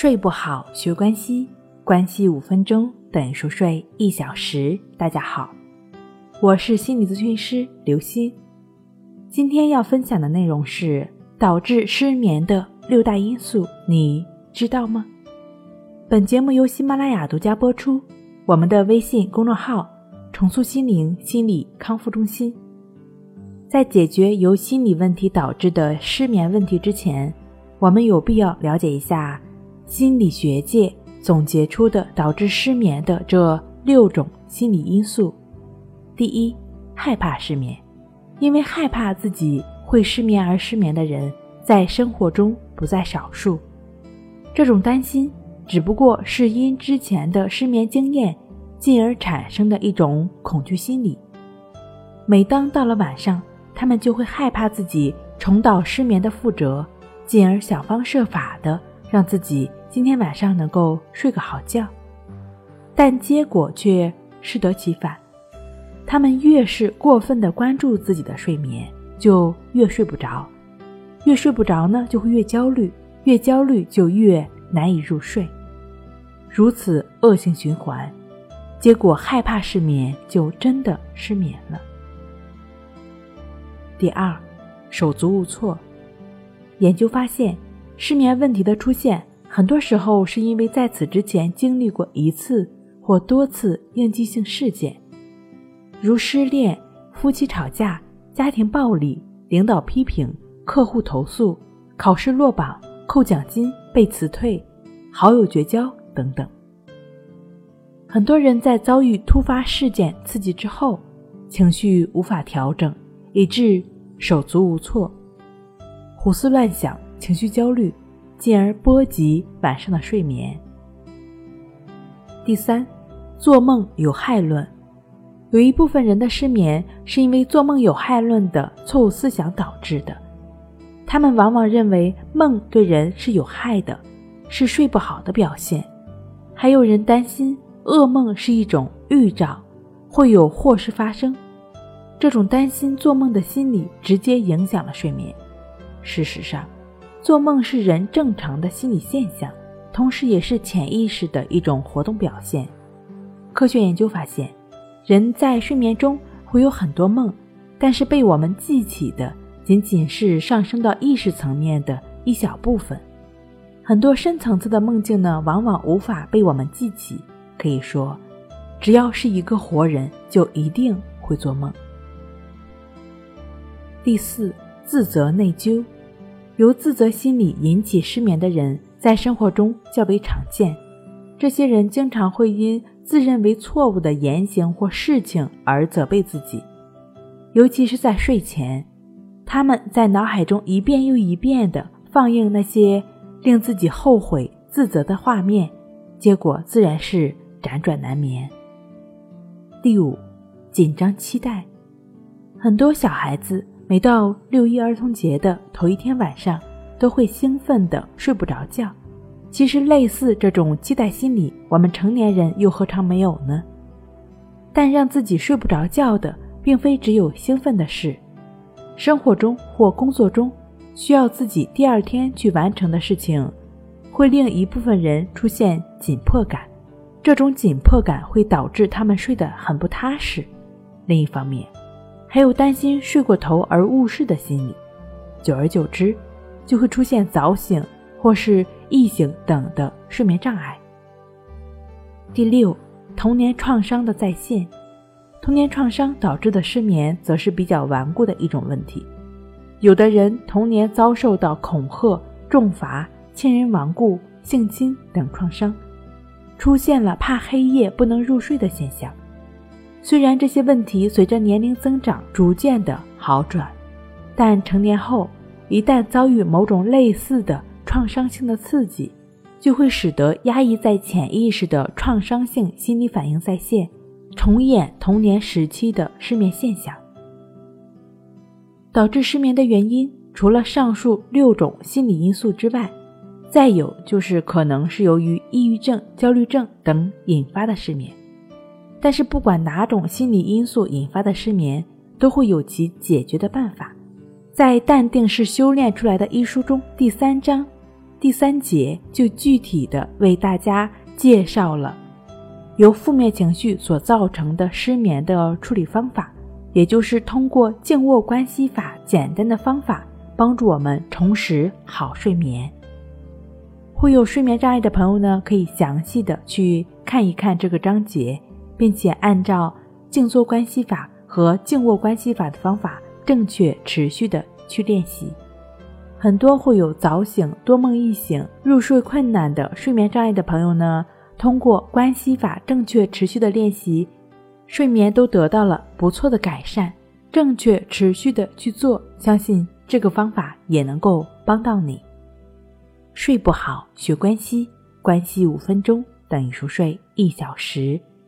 睡不好学关系，关系五分钟等于熟睡一小时。大家好，我是心理咨询师刘欣。今天要分享的内容是导致失眠的六大因素，你知道吗？本节目由喜马拉雅独家播出。我们的微信公众号“重塑心灵心理康复中心”。在解决由心理问题导致的失眠问题之前，我们有必要了解一下。心理学界总结出的导致失眠的这六种心理因素：第一，害怕失眠，因为害怕自己会失眠而失眠的人在生活中不在少数。这种担心只不过是因之前的失眠经验，进而产生的一种恐惧心理。每当到了晚上，他们就会害怕自己重蹈失眠的覆辙，进而想方设法的让自己。今天晚上能够睡个好觉，但结果却适得其反。他们越是过分的关注自己的睡眠，就越睡不着，越睡不着呢，就会越焦虑，越焦虑就越难以入睡，如此恶性循环，结果害怕失眠就真的失眠了。第二，手足无措。研究发现，失眠问题的出现。很多时候是因为在此之前经历过一次或多次应激性事件，如失恋、夫妻吵架、家庭暴力、领导批评、客户投诉、考试落榜、扣奖金、被辞退、好友绝交等等。很多人在遭遇突发事件刺激之后，情绪无法调整，以致手足无措、胡思乱想、情绪焦虑。进而波及晚上的睡眠。第三，做梦有害论，有一部分人的失眠是因为做梦有害论的错误思想导致的。他们往往认为梦对人是有害的，是睡不好的表现。还有人担心噩梦是一种预兆，会有祸事发生。这种担心做梦的心理直接影响了睡眠。事实上。做梦是人正常的心理现象，同时也是潜意识的一种活动表现。科学研究发现，人在睡眠中会有很多梦，但是被我们记起的仅仅是上升到意识层面的一小部分。很多深层次的梦境呢，往往无法被我们记起。可以说，只要是一个活人，就一定会做梦。第四，自责内疚。由自责心理引起失眠的人，在生活中较为常见。这些人经常会因自认为错误的言行或事情而责备自己，尤其是在睡前，他们在脑海中一遍又一遍地放映那些令自己后悔、自责的画面，结果自然是辗转难眠。第五，紧张期待，很多小孩子。每到六一儿童节的头一天晚上，都会兴奋的睡不着觉。其实，类似这种期待心理，我们成年人又何尝没有呢？但让自己睡不着觉的，并非只有兴奋的事。生活中或工作中需要自己第二天去完成的事情，会令一部分人出现紧迫感。这种紧迫感会导致他们睡得很不踏实。另一方面，还有担心睡过头而误事的心理，久而久之，就会出现早醒或是易醒等的睡眠障碍。第六，童年创伤的再现，童年创伤导致的失眠，则是比较顽固的一种问题。有的人童年遭受到恐吓、重罚、亲人亡故、性侵等创伤，出现了怕黑夜不能入睡的现象。虽然这些问题随着年龄增长逐渐的好转，但成年后一旦遭遇某种类似的创伤性的刺激，就会使得压抑在潜意识的创伤性心理反应再现，重演童年时期的失眠现象。导致失眠的原因，除了上述六种心理因素之外，再有就是可能是由于抑郁症、焦虑症等引发的失眠。但是，不管哪种心理因素引发的失眠，都会有其解决的办法。在《淡定是修炼出来的》一书中，第三章第三节就具体的为大家介绍了由负面情绪所造成的失眠的处理方法，也就是通过静卧关系法简单的方法，帮助我们重拾好睡眠。会有睡眠障碍的朋友呢，可以详细的去看一看这个章节，并且按照静坐关系法和静卧关系法的方法，正确持续的去练习。很多会有早醒、多梦易醒、入睡困难的睡眠障碍的朋友呢，通过关系法正确持续的练习，睡眠都得到了不错的改善。正确持续的去做，相信这个方法也能够帮到你。睡不好，学关系，关系五分钟等于熟睡一小时。